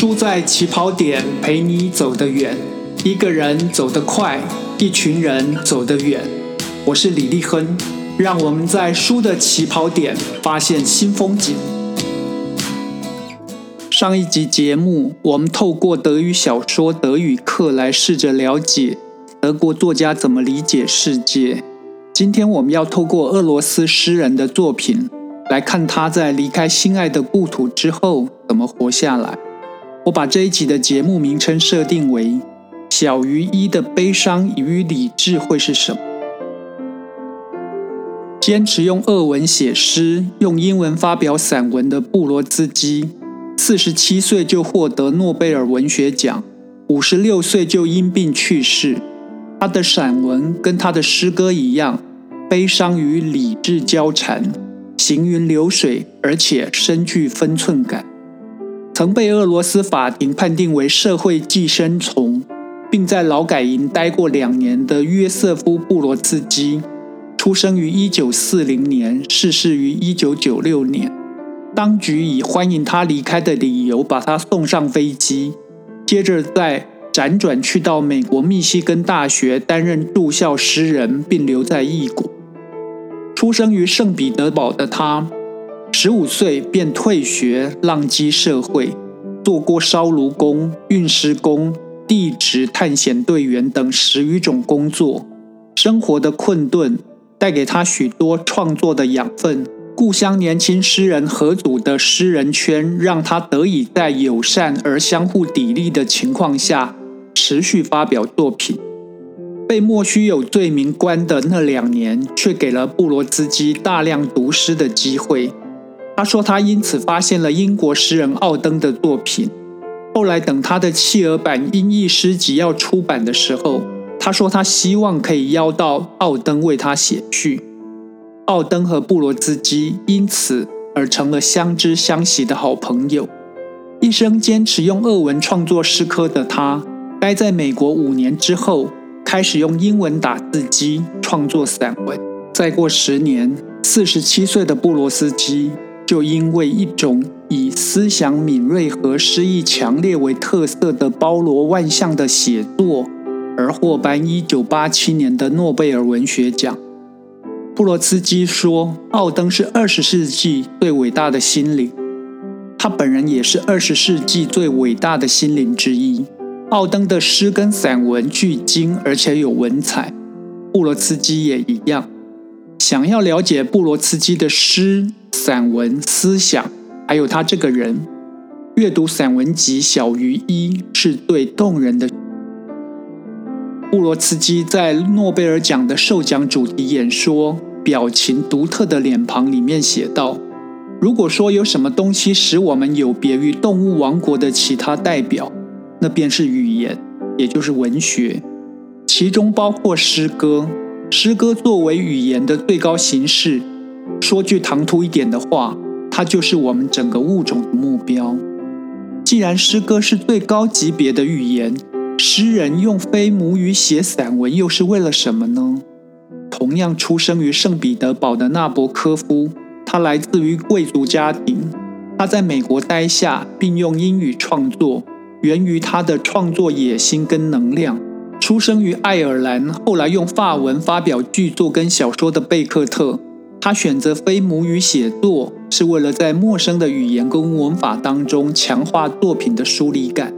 输在起跑点，陪你走得远。一个人走得快，一群人走得远。我是李立亨，让我们在输的起跑点发现新风景。上一集节目，我们透过德语小说《德语课》来试着了解德国作家怎么理解世界。今天我们要透过俄罗斯诗人的作品来看他在离开心爱的故土之后怎么活下来。我把这一集的节目名称设定为“小于一的悲伤与理智会是什么”。坚持用俄文写诗、用英文发表散文的布罗兹基，四十七岁就获得诺贝尔文学奖，五十六岁就因病去世。他的散文跟他的诗歌一样，悲伤与理智交缠，行云流水，而且深具分寸感。曾被俄罗斯法庭判定为社会寄生虫，并在劳改营待过两年的约瑟夫·布罗茨基，出生于1940年，逝世于1996年。当局以欢迎他离开的理由把他送上飞机，接着再辗转去到美国密西根大学担任住校诗人，并留在异国。出生于圣彼得堡的他。十五岁便退学，浪迹社会，做过烧炉工、运尸工、地质探险队员等十余种工作。生活的困顿带给他许多创作的养分。故乡年轻诗人合组的诗人圈，让他得以在友善而相互砥砺的情况下持续发表作品。被莫须有罪名关的那两年，却给了布罗兹基大量读诗的机会。他说，他因此发现了英国诗人奥登的作品。后来，等他的企鹅版英译诗集要出版的时候，他说他希望可以邀到奥登为他写序。奥登和布罗兹基因此而成了相知相惜的好朋友。一生坚持用俄文创作诗歌的他，待在美国五年之后，开始用英文打字机创作散文。再过十年，四十七岁的布罗斯基。就因为一种以思想敏锐和诗意强烈为特色的包罗万象的写作，而获颁1987年的诺贝尔文学奖。布罗茨基说：“奥登是二十世纪最伟大的心灵，他本人也是二十世纪最伟大的心灵之一。”奥登的诗跟散文具精而且有文采，布罗茨基也一样。想要了解布罗茨基的诗。散文思想，还有他这个人，阅读散文集小于一是最动人的。布罗茨基在诺贝尔奖的授奖主题演说《表情独特的脸庞》里面写道：“如果说有什么东西使我们有别于动物王国的其他代表，那便是语言，也就是文学，其中包括诗歌。诗歌作为语言的最高形式。”说句唐突一点的话，它就是我们整个物种的目标。既然诗歌是最高级别的语言，诗人用非母语写散文又是为了什么呢？同样出生于圣彼得堡的纳博科夫，他来自于贵族家庭，他在美国待下，并用英语创作，源于他的创作野心跟能量。出生于爱尔兰，后来用法文发表剧作跟小说的贝克特。他选择非母语写作，是为了在陌生的语言跟文法当中强化作品的疏离感。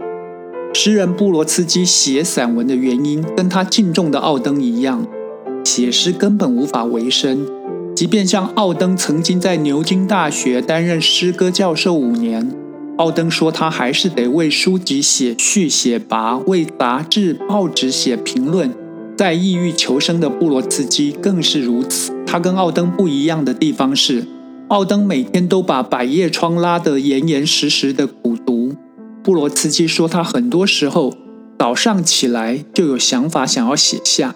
诗人布罗茨基写散文的原因，跟他敬重的奥登一样，写诗根本无法维生。即便像奥登曾经在牛津大学担任诗歌教授五年，奥登说他还是得为书籍写序写跋，为杂志报纸写评论。在异域求生的布罗茨基更是如此。他跟奥登不一样的地方是，奥登每天都把百叶窗拉得严严实实的苦读。布罗茨基说，他很多时候早上起来就有想法想要写下。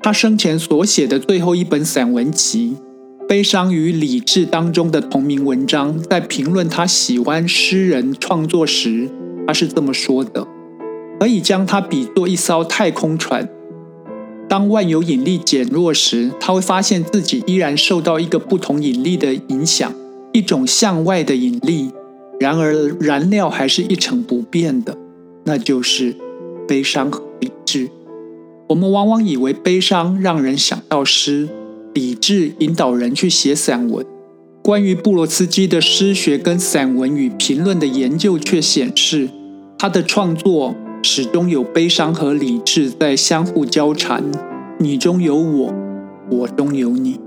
他生前所写的最后一本散文集《悲伤与理智》当中的同名文章，在评论他喜欢诗人创作时，他是这么说的：可以将它比作一艘太空船。当万有引力减弱时，他会发现自己依然受到一个不同引力的影响，一种向外的引力。然而燃料还是一成不变的，那就是悲伤和理智。我们往往以为悲伤让人想到诗，理智引导人去写散文。关于布罗茨基的诗学跟散文与评论的研究却显示，他的创作始终有悲伤和理智在相互交缠。你中有我，我中有你。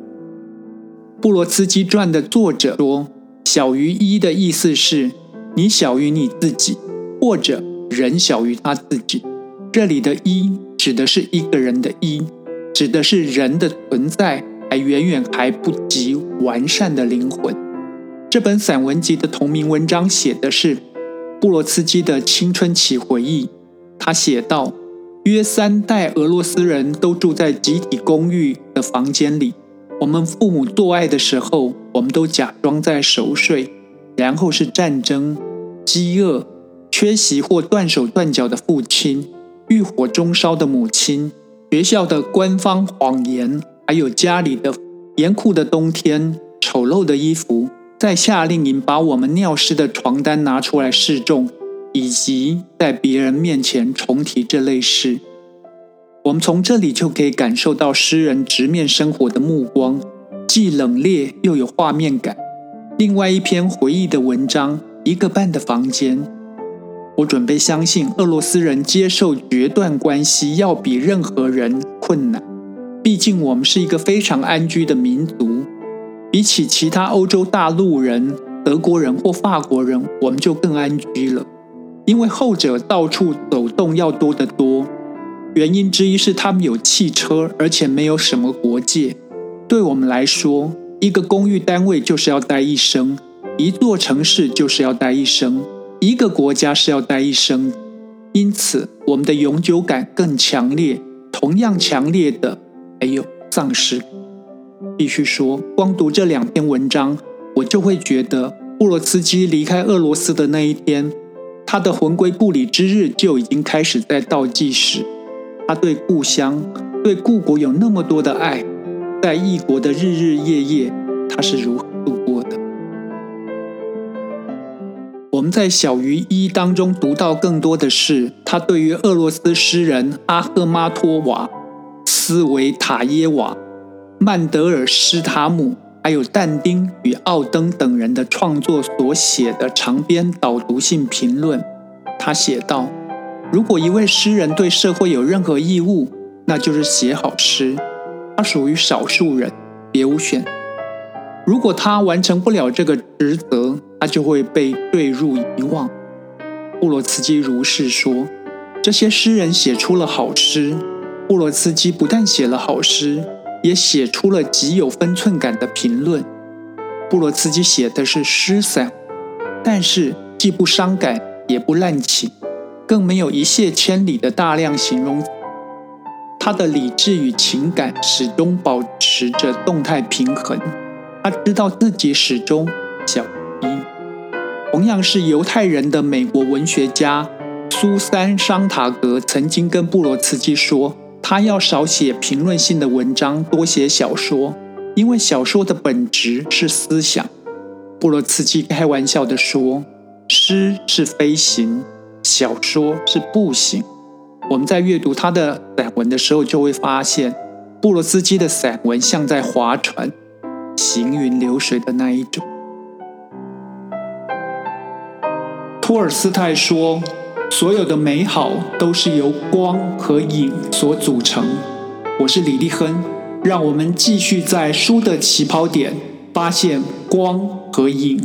布罗茨基传的作者说。小于一的意思是，你小于你自己，或者人小于他自己。这里的“一”指的是一个人的“一”，指的是人的存在还远远还不及完善的灵魂。这本散文集的同名文章写的是布罗茨基的青春期回忆。他写道：“约三代俄罗斯人都住在集体公寓的房间里。我们父母做爱的时候。”我们都假装在熟睡，然后是战争、饥饿、缺席或断手断脚的父亲、欲火中烧的母亲、学校的官方谎言，还有家里的严酷的冬天、丑陋的衣服，在夏令营把我们尿湿的床单拿出来示众，以及在别人面前重提这类事。我们从这里就可以感受到诗人直面生活的目光。既冷冽又有画面感。另外一篇回忆的文章《一个半的房间》，我准备相信俄罗斯人接受决断关系要比任何人困难。毕竟我们是一个非常安居的民族，比起其他欧洲大陆人、德国人或法国人，我们就更安居了。因为后者到处走动要多得多。原因之一是他们有汽车，而且没有什么国界。对我们来说，一个公寓单位就是要待一生，一座城市就是要待一生，一个国家是要待一生。因此，我们的永久感更强烈。同样强烈的还有丧尸。必须说，光读这两篇文章，我就会觉得，布罗茨基离开俄罗斯的那一天，他的魂归故里之日就已经开始在倒计时。他对故乡、对故国有那么多的爱。在异国的日日夜夜，他是如何度过的？我们在小于一当中读到更多的是他对于俄罗斯诗人阿赫玛托娃、斯维塔耶娃、曼德尔施塔姆，还有但丁与奥登等人的创作所写的长篇导读性评论。他写道：“如果一位诗人对社会有任何义务，那就是写好诗。”他属于少数人，别无选。如果他完成不了这个职责，他就会被坠入遗忘。布罗茨基如是说。这些诗人写出了好诗。布罗茨基不但写了好诗，也写出了极有分寸感的评论。布罗茨基写的是诗散，但是既不伤感，也不滥情，更没有一泻千里的大量形容。他的理智与情感始终保持着动态平衡。他知道自己始终小一。同样是犹太人的美国文学家苏珊·桑塔格曾经跟布罗茨基说，他要少写评论性的文章，多写小说，因为小说的本质是思想。布罗茨基开玩笑地说：“诗是飞行，小说是步行。”我们在阅读他的散文的时候，就会发现，布罗斯基的散文像在划船，行云流水的那一种。托尔斯泰说：“所有的美好都是由光和影所组成。”我是李立亨，让我们继续在书的起跑点发现光和影。